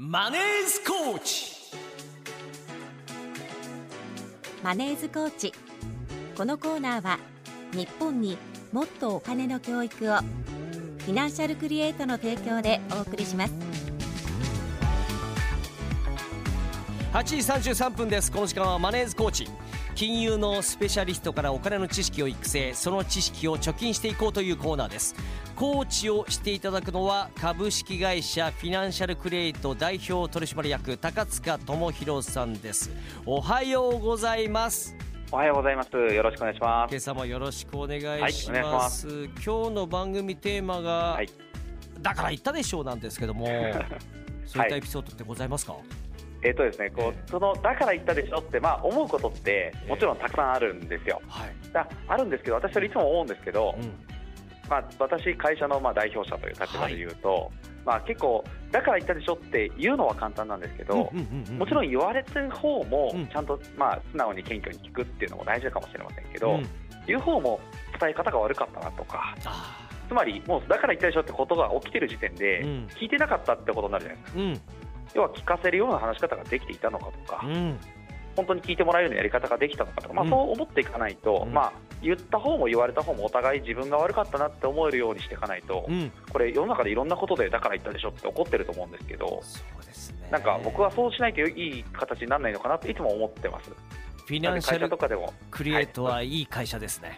マネースコーチ。マネーズコーチ。このコーナーは日本にもっとお金の教育をフィナンシャルクリエイトの提供でお送りします。8時33分です。この時間はマネーズコーチ金融のスペシャリストからお金の知識を育成その知識を貯金していこうというコーナーです。コーチをしていただくのは株式会社フィナンシャルクリエイト代表取締役高塚智博さんです。おはようございます。おはようございます。よろしくお願いします。今朝もよろしくお願いします,、はい。ます今日の番組テーマが、はい。だから言ったでしょうなんですけども そういったエピソードってございますか、えっ、とですね、こうそのだから言ったでしょってまあ思うことってもちろんたくさんあるんですよ。はい、だあるんですけど、私それいつも思うんですけど、うん。まあ私会社のまあ代表者という立場で言うと、まあ結構だから言ったでしょって言うのは簡単なんですけど。うんうんうんうんもちろん言われてる方もうん。ちゃんとまあ素直に謙虚に聞くっていうのも大事かもしれませんけど、うん。言う方も伝え方が悪かったなとかあつまりもうだから言ったでしょってことが起きてる時点でうん。聞いてなかったってことになるじゃないですか。ー要は聞かせるような話し方ができていたのかとか、うん。うん本当に聞いてもらえるようなやり方ができたのかとか、まあ、うんそう思っていかないと、うん。まあ、言った方も言われた方もお互い自分が悪かったなって思えるようにしていかないと、うん。これ世の中でいろんなことでだから言ったでしょって怒ってると思うんですけどそうですねなんか僕はそうしないといい形にならないのかなっていつも思ってます。フィナンシャルとかでもクリエイトはいい会社ですね、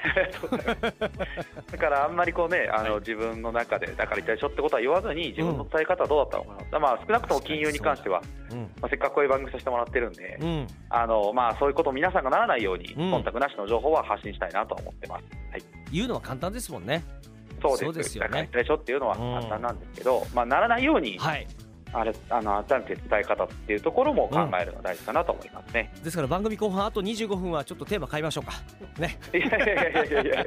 だからあんまりこうねあの、はい。自分の中でだから言ったでしょってことは言わずに自分の伝え方はどうだったのかな、まあ、少なくとも金融に関しては、うん。まあ、せっかくこういう番組させてもらってるんで、うん、あのまあ、そういうこと皆さんがならないように、うん。忖度なしの情報は発信したいなと思ってます。はい。言うのは簡単ですもんね。そうです。そうですよね。だから言ったでしょっていうのは簡単なんですけど、まあ、ならないように、はいあれあの改めて伝え方っていうところも考えるのが大事かなと思いますね。ですから番組後半あと25分はちょっとテーマ変えましょうかねいやいやいやいやいやいや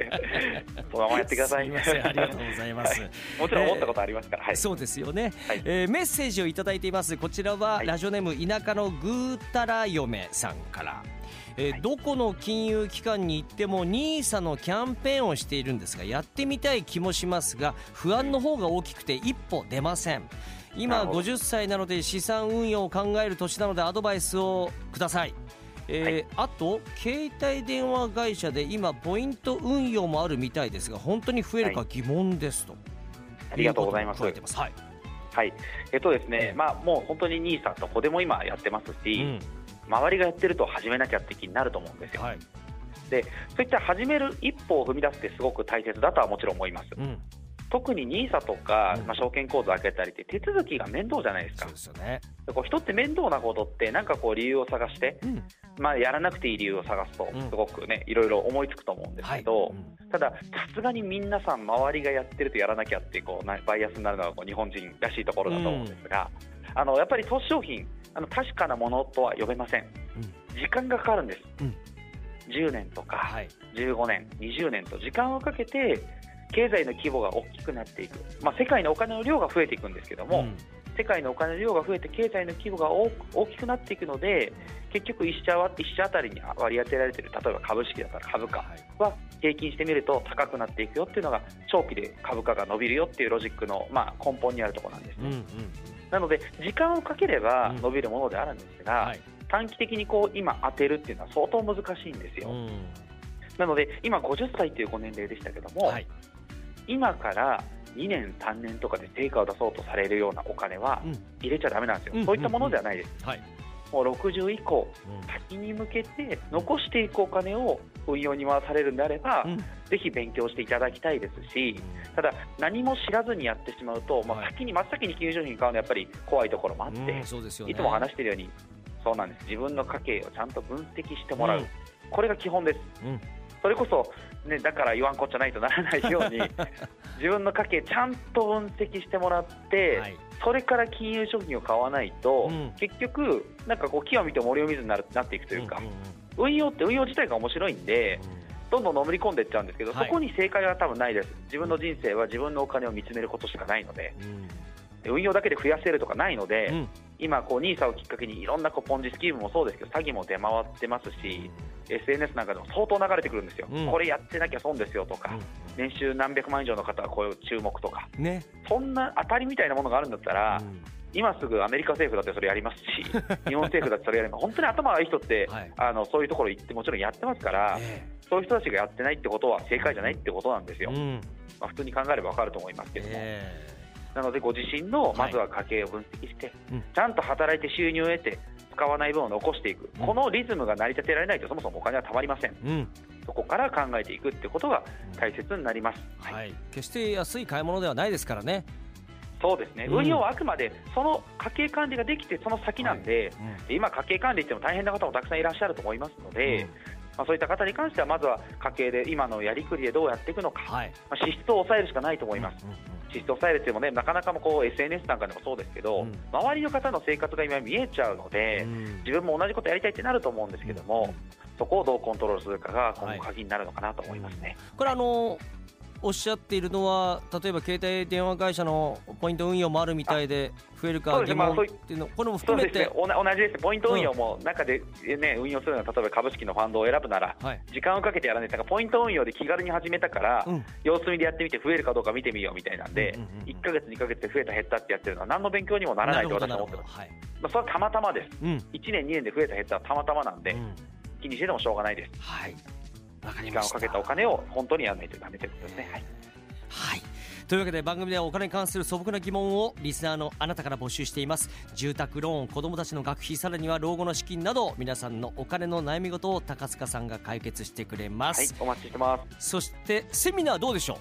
そのままやってください。ありがとうございます、はいもちろん思ったことありますから。はい。そうですよね、はいえーメッセージをいただいていますこちらは、はいラジオネーム田舎のぐーたら嫁さんから、えーはいどこの金融機関に行っても NISA のキャンペーンをしているんですがやってみたい気もしますが不安の方が大きくて一歩出ませんな今るほど。50歳なので資産運用を考える年なのでアドバイスをください。えーあと携帯電話会社で今ポイント運用もあるみたいですが本当に増えるか疑問ですと、ありがとうございます。はい、はい。えっとですね、まあもう本当に兄さんとこでも今やってますし、うん。周りがやってると始めなきゃって気になると思うんですよ。はい。そういった始める一歩を踏み出すってすごく大切だとはもちろん思います。うん、特に NISA とか、うんまあ、証券口座開けたりって手続きが面倒じゃないですかそうで。すよね。でこう人って面倒なことってなんかこう理由を探して、うん、まあ、やらなくていい理由を探すとうんすごくね、いろいろ思いつくと思うんですけど、うんただ、さすがに皆さん周りがやってるとやらなきゃってこうなバイアスになるのがこう日本人らしいところだと思うんですが、あのやっぱり投資商品あの確かなものとは呼べません。時間がかかるんです。うん10年とか、はい、15年、20年と時間をかけて経済の規模が大きくなっていく、まあ、世界のお金の量が増えていくんですけども、うん。世界のお金の量が増えて経済の規模が大大きくなっていくので結局1社は1社あたりに割り当てられている例えば株式だったら株価は平均してみると高くなっていくよっていうのが長期で株価が伸びるよっていうロジックの、まあ、根本にあるところなんですね、うんうんなので時間をかければうん。伸びるものであるんですが、はい。短期的にこう今当てるっていうのは相当難しいんですよ、うん。なので今50歳というご年齢でしたけども、はい今から2年、3年とかで成果を出そうとされるようなお金はうん。入れちゃだめなんですよ、うん。そういったものではないです、はい。もう60以降、うん。先に向けて残していくお金を運用に回されるんであれば、うん。ぜひ勉強していただきたいですし、ただ、何も知らずにやってしまうと、まあ、はい。先に真っ先に金融商品買うのはやっぱり怖いところもあって、ね。いつも話しているように、そうなんです、自分の家計をちゃんと分析してもらう、うん。これが基本です。うんそれこそ、ね、だから言わんこっちゃないとならないように 自分の家計ちゃんと分析してもらって、はい。それから金融商品を買わないと、うん。結局、なんかこう木を見て森を見ずになるなっていくというか、んん運用って運用自体が面白いんで、どんどんのめり込んでいっちゃうんですけど、はい。そこに正解は多分ないです、自分の人生は自分のお金を見つめることしかないので、うん運用だけで増やせるとかないので、うん。今、こう NISA をきっかけにいろんなこうポンジスキームもそうですけど、詐欺も出回ってますし、SNS なんかでも相当流れてくるんですよ、うん。これやってなきゃ損ですよとか、うん。年収何百万以上の方はこういう注目とか、ね。そんな当たりみたいなものがあるんだったら、今すぐアメリカ政府だってそれやりますし、日本政府だってそれやります、本当に頭がいい人って、はい、あのそういうところ行ってもちろんやってますから、え。ー、そういう人たちがやってないってことは正解じゃないってことなんですよ、うん、まあ、普通に考えれば分かると思いますけども。え。ーなので、ご自身のまずは家計を分析して、はいちゃんと働いて収入を得て、使わない分を残していく、うん、このリズムが成り立てられないと、そもそもお金はたまりません、うん、そこから考えていくってことが大切になります、はい、はい、決して安い買い物ではないですからね。そうですね、運用はあくまでその家計管理ができてその先なんで、はい。うん、今、家計管理っても大変な方もたくさんいらっしゃると思いますので、うん、まあ、そういった方に関してはまずは家計で今のやりくりでどうやっていくのか、はい、まあ、支出を抑えるしかないと思います。うんうんうん支出を抑えるっていうのもねなかなかもこう SNS なんかでもそうですけど、うん、周りの方の生活が今見えちゃうので、うん、自分も同じことやりたいってなると思うんですけども、そこをどうコントロールするかが今後鍵になるのかなと思いますね。はい、これあのおっしゃっているのは例えば携帯電話会社のポイント運用もあるみたいで増えるか疑問っていうの、これも含めて、ね、同じですポイント運用も中で、ね、運用するのは例えば株式のファンドを選ぶなら、はい、時間をかけてやらない。とポイント運用で気軽に始めたから、うん、様子見でやってみて増えるかどうか見てみようみたいなんで、うんうんうん、1か月2か月で増えた減ったってやってるのは何の勉強にもならないと私は思ってます、はい、まあ、それはたまたまです、うん、1年2年で増えた減ったはたまたまなんで、うん、気にしててもしょうがないです。はい時間をかけたお金を本当にやらないとだめということですね。はい。はい。というわけで番組ではお金に関する素朴な疑問をリスナーのあなたから募集しています。住宅ローン子どもたちの学費さらには老後の資金など皆さんのお金の悩み事を高塚さんが解決してくれます、はい、お待ちしてます。そしてセミナーどうでしょう？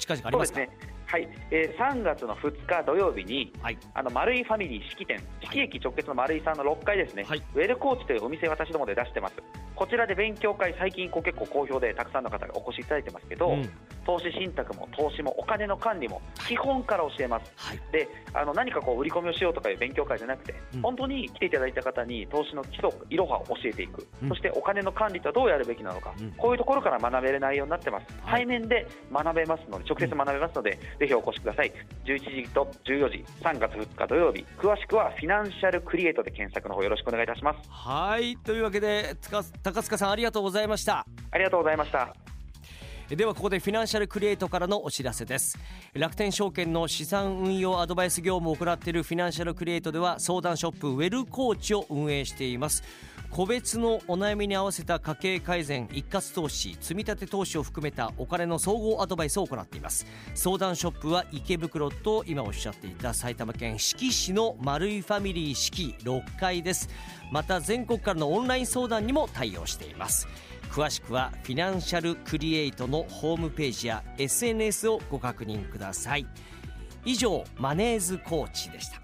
近々ありますか？はい、えー、3月の2日土曜日に、はい、あの丸井ファミリー式典、四季駅直結の丸井さんの6階ですね、はい、ウェルコーチというお店、私どもで出してます、こちらで勉強会、最近こう結構好評でたくさんの方がお越しいただいてますけど、うん、投資信託も投資もお金の管理も基本から教えます、はい、であの何かこう売り込みをしようとかいう勉強会じゃなくて、うん、本当に来ていただいた方に投資の基礎、いろはを教えていく、うん、そしてお金の管理とはどうやるべきなのか、こういうところから学べる内容になってます、対面で学べますので、直接学べますので、ぜひお越しください。11時と14時3月2日土曜日。詳しくはフィナンシャルクリエイトで検索の方よろしくお願いいたします。はい。というわけで高塚さんありがとうございました。ありがとうございました。ではここでフィナンシャルクリエイトからのお知らせです。楽天証券の資産運用アドバイス業務を行っているフィナンシャルクリエイトでは相談ショップウェルコーチを運営しています。個別のお悩みに合わせた家計改善一括投資積立投資を含めたお金の総合アドバイスを行っています。相談ショップは池袋と今おっしゃっていた埼玉県志木市の丸井ファミリー四季6階です。また全国からのオンライン相談にも対応しています。詳しくはフィナンシャルクリエイトのホームページや SNS をご確認ください。以上マネーズコーチでした。